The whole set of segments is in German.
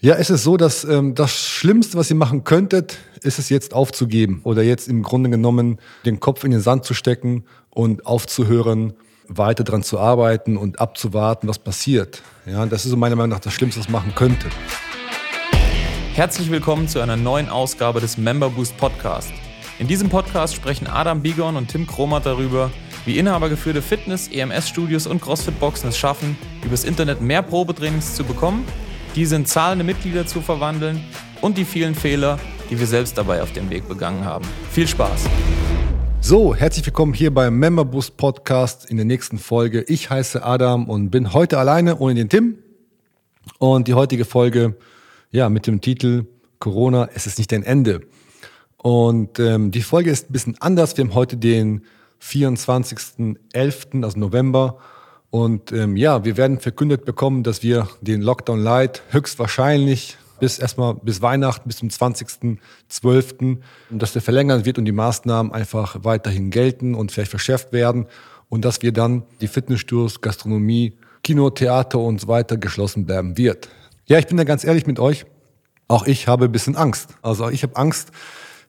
Ja, es ist so, dass ähm, das Schlimmste, was ihr machen könntet, ist es jetzt aufzugeben oder jetzt im Grunde genommen den Kopf in den Sand zu stecken und aufzuhören, weiter dran zu arbeiten und abzuwarten, was passiert. Ja, das ist so meiner Meinung nach das Schlimmste, was man machen könnte. Herzlich willkommen zu einer neuen Ausgabe des Member Boost Podcast. In diesem Podcast sprechen Adam Bigon und Tim Kromat darüber, wie inhabergeführte Fitness-, EMS-Studios und CrossFit-Boxen es schaffen, übers Internet mehr Probetrainings zu bekommen diese in zahlende Mitglieder zu verwandeln und die vielen Fehler, die wir selbst dabei auf dem Weg begangen haben. Viel Spaß! So, herzlich willkommen hier beim Memberboost Podcast in der nächsten Folge. Ich heiße Adam und bin heute alleine ohne den Tim. Und die heutige Folge, ja, mit dem Titel Corona, es ist nicht ein Ende. Und ähm, die Folge ist ein bisschen anders. Wir haben heute den 24.11., also November. Und ähm, ja, wir werden verkündet bekommen, dass wir den Lockdown Light höchstwahrscheinlich bis erstmal bis Weihnachten, bis zum 20.12., dass der verlängert wird und die Maßnahmen einfach weiterhin gelten und vielleicht verschärft werden und dass wir dann die Fitnessstudios, Gastronomie, Kino, Theater und so weiter geschlossen bleiben wird. Ja, ich bin da ganz ehrlich mit euch. Auch ich habe ein bisschen Angst. Also ich habe Angst,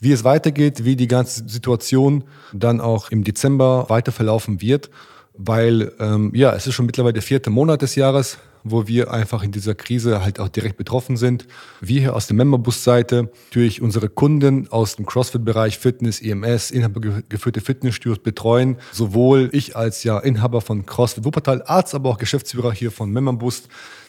wie es weitergeht, wie die ganze Situation dann auch im Dezember weiter verlaufen wird weil ähm, ja, es ist schon mittlerweile der vierte Monat des Jahres, wo wir einfach in dieser Krise halt auch direkt betroffen sind. Wir hier aus der Memberbus-Seite, durch unsere Kunden aus dem CrossFit-Bereich Fitness, EMS, inhabergeführte Fitnessstudios betreuen. Sowohl ich als ja Inhaber von CrossFit Wuppertal, Arzt, aber auch Geschäftsführer hier von Memberbus.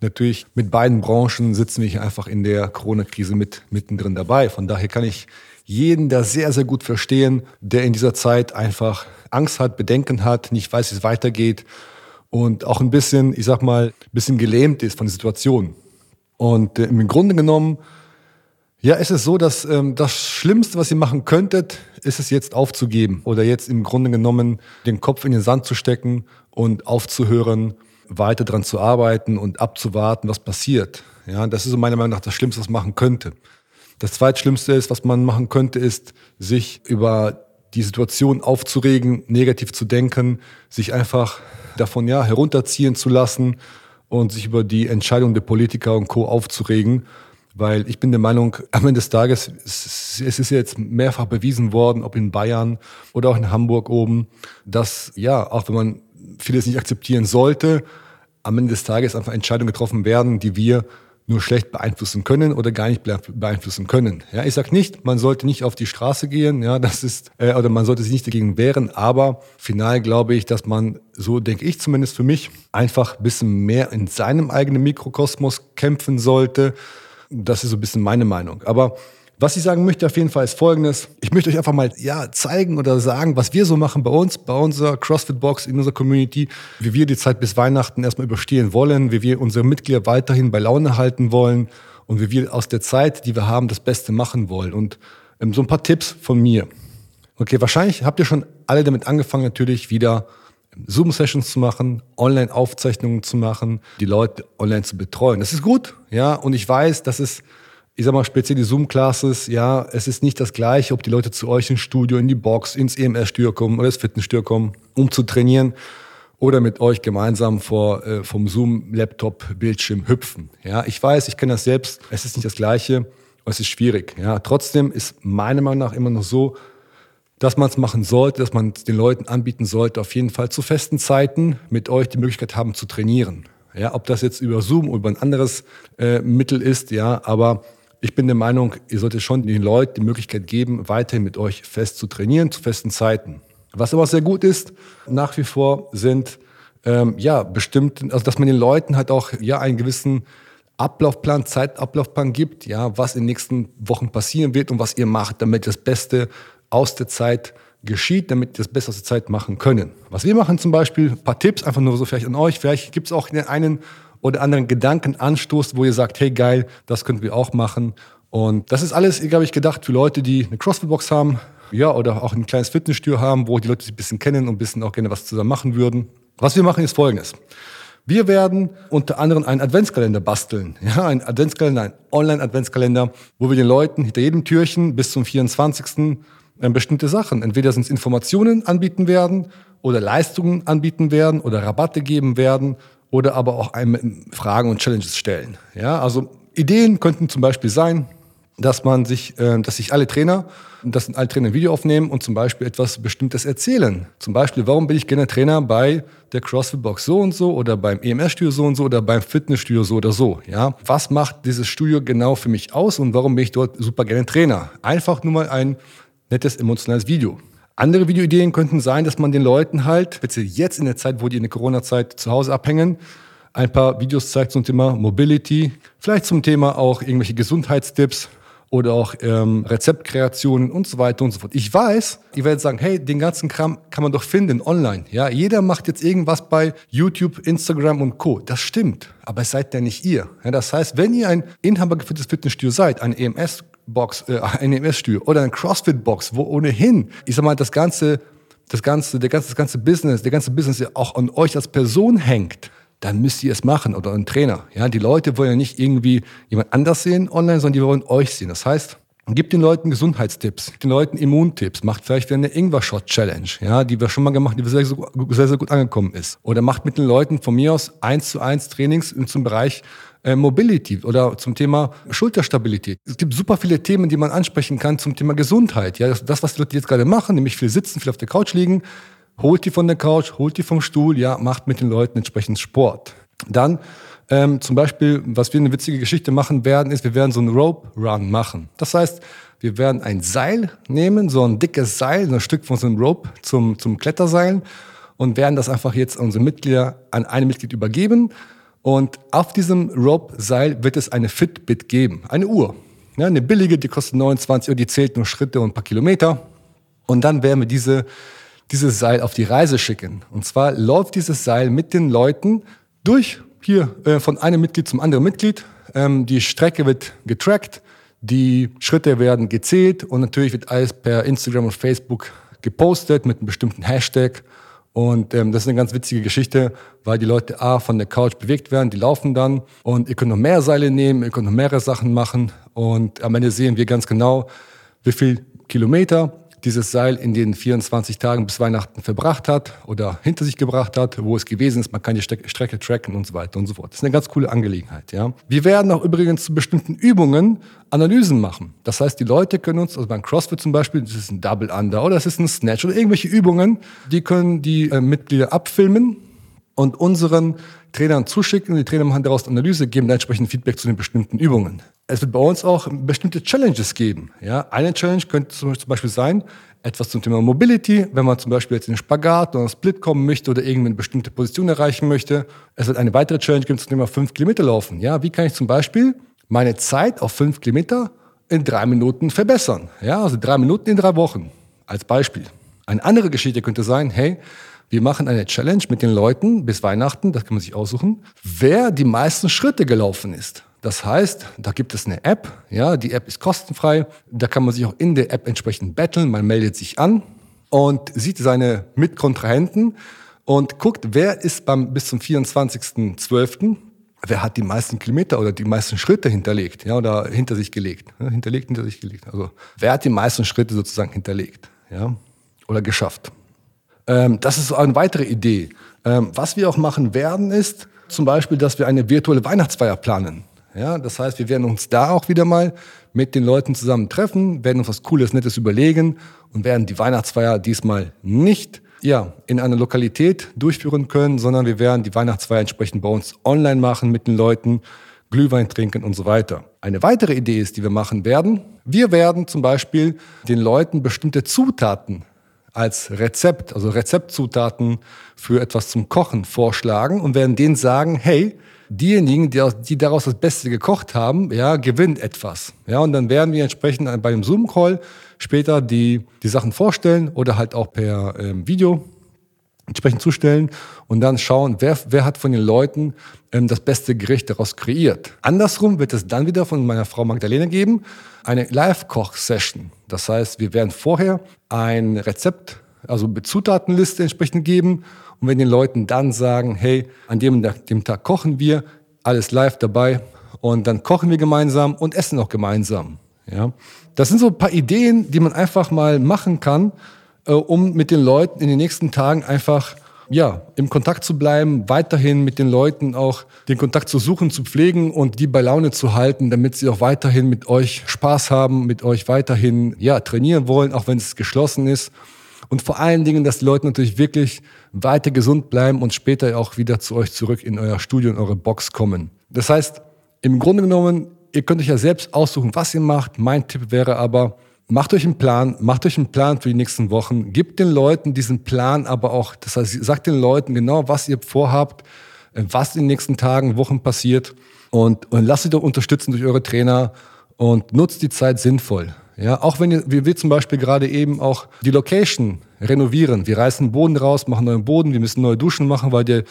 Natürlich mit beiden Branchen sitzen wir hier einfach in der Corona-Krise mit mittendrin dabei. Von daher kann ich jeden da sehr, sehr gut verstehen, der in dieser Zeit einfach Angst hat, Bedenken hat, nicht weiß, wie es weitergeht und auch ein bisschen, ich sag mal, ein bisschen gelähmt ist von der Situation. Und äh, im Grunde genommen, ja, ist es so, dass ähm, das Schlimmste, was ihr machen könntet, ist es jetzt aufzugeben oder jetzt im Grunde genommen den Kopf in den Sand zu stecken und aufzuhören, weiter dran zu arbeiten und abzuwarten, was passiert. Ja, das ist so meiner Meinung nach das Schlimmste, was man machen könnte. Das zweitschlimmste ist, was man machen könnte, ist, sich über die Situation aufzuregen, negativ zu denken, sich einfach davon ja herunterziehen zu lassen und sich über die Entscheidung der Politiker und Co. aufzuregen. Weil ich bin der Meinung, am Ende des Tages, es ist jetzt mehrfach bewiesen worden, ob in Bayern oder auch in Hamburg oben, dass ja, auch wenn man vieles nicht akzeptieren sollte, am Ende des Tages einfach Entscheidungen getroffen werden, die wir nur schlecht beeinflussen können oder gar nicht beeinflussen können. Ja, ich sage nicht, man sollte nicht auf die Straße gehen, ja, das ist äh, oder man sollte sich nicht dagegen wehren, aber final glaube ich, dass man so denke ich zumindest für mich einfach ein bisschen mehr in seinem eigenen Mikrokosmos kämpfen sollte. Das ist so ein bisschen meine Meinung, aber was ich sagen möchte auf jeden Fall ist folgendes. Ich möchte euch einfach mal ja, zeigen oder sagen, was wir so machen bei uns, bei unserer CrossFit-Box, in unserer Community, wie wir die Zeit bis Weihnachten erstmal überstehen wollen, wie wir unsere Mitglieder weiterhin bei Laune halten wollen und wie wir aus der Zeit, die wir haben, das Beste machen wollen. Und ähm, so ein paar Tipps von mir. Okay, wahrscheinlich habt ihr schon alle damit angefangen, natürlich wieder Zoom-Sessions zu machen, Online-Aufzeichnungen zu machen, die Leute online zu betreuen. Das ist gut, ja, und ich weiß, dass es ich sag mal, speziell die Zoom-Classes, ja, es ist nicht das Gleiche, ob die Leute zu euch ins Studio, in die Box, ins EMS-Studio kommen oder ins Fitnessstudio kommen, um zu trainieren oder mit euch gemeinsam vor, äh, vom Zoom-Laptop-Bildschirm hüpfen. Ja, ich weiß, ich kenne das selbst, es ist nicht das Gleiche, es ist schwierig. Ja, trotzdem ist meiner Meinung nach immer noch so, dass man es machen sollte, dass man den Leuten anbieten sollte, auf jeden Fall zu festen Zeiten mit euch die Möglichkeit haben zu trainieren. Ja, ob das jetzt über Zoom oder über ein anderes äh, Mittel ist, ja, aber ich bin der Meinung, ihr solltet schon den Leuten die Möglichkeit geben, weiterhin mit euch fest zu trainieren, zu festen Zeiten. Was aber sehr gut ist, nach wie vor sind ähm, ja bestimmt, also dass man den Leuten halt auch ja einen gewissen Ablaufplan, Zeitablaufplan gibt, ja, was in den nächsten Wochen passieren wird und was ihr macht, damit das Beste aus der Zeit geschieht, damit ihr das Beste aus der Zeit machen können. Was wir machen zum Beispiel, ein paar Tipps, einfach nur so vielleicht an euch, vielleicht gibt es auch einen oder anderen Gedankenanstoß, wo ihr sagt, hey geil, das könnten wir auch machen. Und das ist alles, glaube ich, gedacht für Leute, die eine CrossFit-Box haben, ja, oder auch ein kleines Fitnessstudio haben, wo die Leute sich ein bisschen kennen und ein bisschen auch gerne was zusammen machen würden. Was wir machen ist folgendes. Wir werden unter anderem einen Adventskalender basteln. Ja, ein Adventskalender, ein Online-Adventskalender, wo wir den Leuten hinter jedem Türchen bis zum 24. Äh, bestimmte Sachen. Entweder sind es Informationen anbieten werden oder Leistungen anbieten werden oder Rabatte geben werden oder aber auch einem Fragen und Challenges stellen. Ja, also Ideen könnten zum Beispiel sein, dass man sich, äh, dass sich alle Trainer, dass alle Trainer ein Video aufnehmen und zum Beispiel etwas Bestimmtes erzählen. Zum Beispiel, warum bin ich gerne Trainer bei der CrossFit Box so und so oder beim EMS-Studio so und so oder beim Fitnessstudio so oder so. Ja, was macht dieses Studio genau für mich aus und warum bin ich dort super gerne Trainer? Einfach nur mal ein nettes emotionales Video. Andere Videoideen könnten sein, dass man den Leuten halt, speziell jetzt in der Zeit, wo die in der Corona-Zeit zu Hause abhängen, ein paar Videos zeigt zum Thema Mobility, vielleicht zum Thema auch irgendwelche Gesundheitstipps oder auch ähm, Rezeptkreationen und so weiter und so fort. Ich weiß, ihr werdet sagen, hey, den ganzen Kram kann man doch finden online. Ja, jeder macht jetzt irgendwas bei YouTube, Instagram und Co. Das stimmt, aber seid ja nicht ihr. Ja, das heißt, wenn ihr ein inhabergeführtes Fitnessstudio seid, ein EMS Box, äh, ein EMS-Studio oder ein CrossFit-Box, wo ohnehin, ich sag mal, das ganze, das ganze, der ganze, das ganze Business, der ganze Business ja auch an euch als Person hängt, dann müsst ihr es machen oder ein Trainer. Ja, die Leute wollen ja nicht irgendwie jemand anders sehen online, sondern die wollen euch sehen. Das heißt, Gebt den Leuten Gesundheitstipps, den Leuten Immuntipps, macht vielleicht eine Ingwer-Shot-Challenge, ja, die wir schon mal gemacht haben, die sehr, sehr, sehr gut angekommen ist. Oder macht mit den Leuten von mir aus eins zu eins Trainings zum Bereich äh, Mobility oder zum Thema Schulterstabilität. Es gibt super viele Themen, die man ansprechen kann zum Thema Gesundheit. Ja, das, das was die Leute jetzt gerade machen, nämlich viel sitzen, viel auf der Couch liegen, holt die von der Couch, holt die vom Stuhl, ja, macht mit den Leuten entsprechend Sport. Dann ähm, zum Beispiel, was wir eine witzige Geschichte machen werden, ist, wir werden so einen Rope Run machen. Das heißt, wir werden ein Seil nehmen, so ein dickes Seil, ein Stück von so einem Rope zum, zum Kletterseilen und werden das einfach jetzt unsere Mitglieder an ein Mitglied übergeben und auf diesem Rope-Seil wird es eine Fitbit geben, eine Uhr. Ja, eine billige, die kostet 29 Euro, die zählt nur Schritte und ein paar Kilometer. Und dann werden wir diese, dieses Seil auf die Reise schicken. Und zwar läuft dieses Seil mit den Leuten durch hier äh, von einem Mitglied zum anderen Mitglied. Ähm, die Strecke wird getrackt, die Schritte werden gezählt und natürlich wird alles per Instagram und Facebook gepostet mit einem bestimmten Hashtag. Und ähm, das ist eine ganz witzige Geschichte, weil die Leute A von der Couch bewegt werden, die laufen dann und ihr könnt noch mehr Seile nehmen, ihr könnt noch mehrere Sachen machen und am Ende sehen wir ganz genau, wie viel Kilometer dieses Seil in den 24 Tagen bis Weihnachten verbracht hat oder hinter sich gebracht hat, wo es gewesen ist. Man kann die Strecke tracken und so weiter und so fort. Das ist eine ganz coole Angelegenheit. Ja. Wir werden auch übrigens zu bestimmten Übungen Analysen machen. Das heißt, die Leute können uns, also beim CrossFit zum Beispiel, das ist ein Double Under oder das ist ein Snatch oder irgendwelche Übungen, die können die äh, Mitglieder abfilmen und unseren Trainern zuschicken. Die Trainer machen daraus Analyse, geben dann entsprechend Feedback zu den bestimmten Übungen. Es wird bei uns auch bestimmte Challenges geben. Ja, eine Challenge könnte zum Beispiel sein, etwas zum Thema Mobility, wenn man zum Beispiel jetzt in den Spagat oder einen Split kommen möchte oder irgendwie eine bestimmte Position erreichen möchte. Es wird eine weitere Challenge geben zum Thema 5 Kilometer laufen. Ja, wie kann ich zum Beispiel meine Zeit auf 5 Kilometer in drei Minuten verbessern? Ja, also drei Minuten in drei Wochen als Beispiel. Eine andere Geschichte könnte sein, hey, wir machen eine Challenge mit den Leuten bis Weihnachten, das kann man sich aussuchen, wer die meisten Schritte gelaufen ist. Das heißt, da gibt es eine App, ja, die App ist kostenfrei, da kann man sich auch in der App entsprechend betteln, man meldet sich an und sieht seine Mitkontrahenten und guckt, wer ist beim bis zum 24.12., wer hat die meisten Kilometer oder die meisten Schritte hinterlegt, ja, oder hinter sich gelegt, ja, hinterlegt, hinter sich gelegt. Also, wer hat die meisten Schritte sozusagen hinterlegt, ja, oder geschafft. Ähm, das ist eine weitere Idee. Ähm, was wir auch machen werden, ist zum Beispiel, dass wir eine virtuelle Weihnachtsfeier planen. Ja, das heißt, wir werden uns da auch wieder mal mit den Leuten zusammen treffen, werden uns was Cooles, Nettes überlegen und werden die Weihnachtsfeier diesmal nicht ja, in einer Lokalität durchführen können, sondern wir werden die Weihnachtsfeier entsprechend bei uns online machen mit den Leuten, Glühwein trinken und so weiter. Eine weitere Idee ist, die wir machen werden, wir werden zum Beispiel den Leuten bestimmte Zutaten als Rezept, also Rezeptzutaten für etwas zum Kochen vorschlagen und werden denen sagen, hey, diejenigen, die, die daraus das Beste gekocht haben, ja, gewinnt etwas. Ja, und dann werden wir entsprechend bei dem Zoom-Call später die, die Sachen vorstellen oder halt auch per ähm, Video entsprechend zustellen und dann schauen, wer, wer hat von den Leuten ähm, das beste Gericht daraus kreiert. Andersrum wird es dann wieder von meiner Frau Magdalena geben, eine Live-Koch-Session. Das heißt, wir werden vorher ein Rezept, also Zutatenliste entsprechend geben und wenn den Leuten dann sagen, hey, an dem, dem Tag kochen wir, alles live dabei und dann kochen wir gemeinsam und essen auch gemeinsam. Ja, das sind so ein paar Ideen, die man einfach mal machen kann, äh, um mit den Leuten in den nächsten Tagen einfach ja, im Kontakt zu bleiben, weiterhin mit den Leuten auch den Kontakt zu suchen, zu pflegen und die bei Laune zu halten, damit sie auch weiterhin mit euch Spaß haben, mit euch weiterhin, ja, trainieren wollen, auch wenn es geschlossen ist. Und vor allen Dingen, dass die Leute natürlich wirklich weiter gesund bleiben und später auch wieder zu euch zurück in euer Studio, in eure Box kommen. Das heißt, im Grunde genommen, ihr könnt euch ja selbst aussuchen, was ihr macht. Mein Tipp wäre aber, macht euch einen Plan, macht euch einen Plan für die nächsten Wochen, gebt den Leuten diesen Plan aber auch, das heißt, sagt den Leuten genau, was ihr vorhabt, äh, was in den nächsten Tagen, Wochen passiert und, und lasst euch doch unterstützen durch eure Trainer und nutzt die Zeit sinnvoll. Ja, auch wenn ihr, wie wir zum Beispiel gerade eben auch die Location renovieren. Wir reißen Boden raus, machen neuen Boden, wir müssen neue Duschen machen, weil der,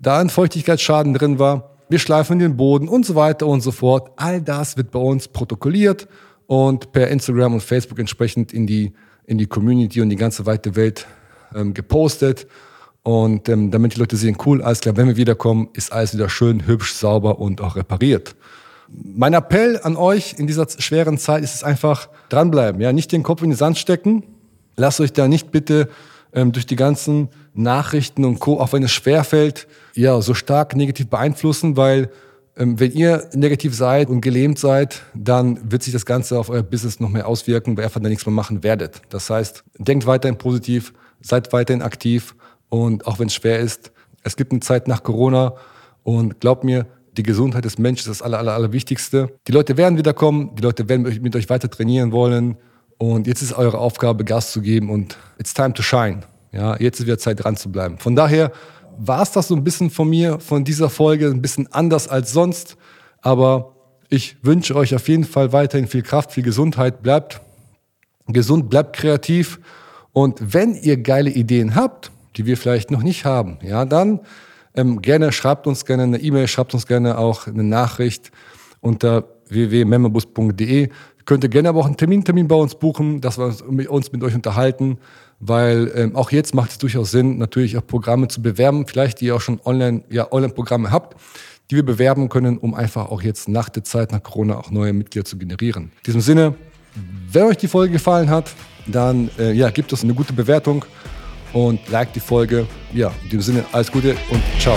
da ein Feuchtigkeitsschaden drin war. Wir schleifen den Boden und so weiter und so fort. All das wird bei uns protokolliert und per Instagram und Facebook entsprechend in die, in die Community und die ganze weite Welt ähm, gepostet. Und ähm, damit die Leute sehen, cool, alles klar, wenn wir wiederkommen, ist alles wieder schön, hübsch, sauber und auch repariert. Mein Appell an euch in dieser schweren Zeit ist es einfach dranbleiben, ja, nicht den Kopf in den Sand stecken. Lasst euch da nicht bitte ähm, durch die ganzen Nachrichten und Co., auch wenn es schwer fällt, ja, so stark negativ beeinflussen, weil wenn ihr negativ seid und gelähmt seid, dann wird sich das Ganze auf euer Business noch mehr auswirken, weil ihr einfach da nichts mehr machen werdet. Das heißt, denkt weiterhin positiv, seid weiterhin aktiv und auch wenn es schwer ist, es gibt eine Zeit nach Corona und glaubt mir, die Gesundheit des Menschen ist das aller, aller, aller Wichtigste. Die Leute werden wiederkommen, die Leute werden mit euch weiter trainieren wollen. Und jetzt ist eure Aufgabe, Gas zu geben und it's time to shine. Ja, jetzt ist wieder Zeit, dran zu bleiben. Von daher war es das so ein bisschen von mir, von dieser Folge, ein bisschen anders als sonst. Aber ich wünsche euch auf jeden Fall weiterhin viel Kraft, viel Gesundheit. Bleibt gesund, bleibt kreativ. Und wenn ihr geile Ideen habt, die wir vielleicht noch nicht haben, ja, dann ähm, gerne schreibt uns gerne eine E-Mail, schreibt uns gerne auch eine Nachricht unter www.memberbus.de. Könnt ihr gerne aber auch einen Termin, Termin bei uns buchen, dass wir uns mit euch unterhalten, weil ähm, auch jetzt macht es durchaus Sinn, natürlich auch Programme zu bewerben, vielleicht die ihr auch schon online, ja, Online-Programme habt, die wir bewerben können, um einfach auch jetzt nach der Zeit, nach Corona auch neue Mitglieder zu generieren. In diesem Sinne, wenn euch die Folge gefallen hat, dann äh, ja, gebt uns eine gute Bewertung und like die Folge. Ja, in dem Sinne, alles Gute und ciao.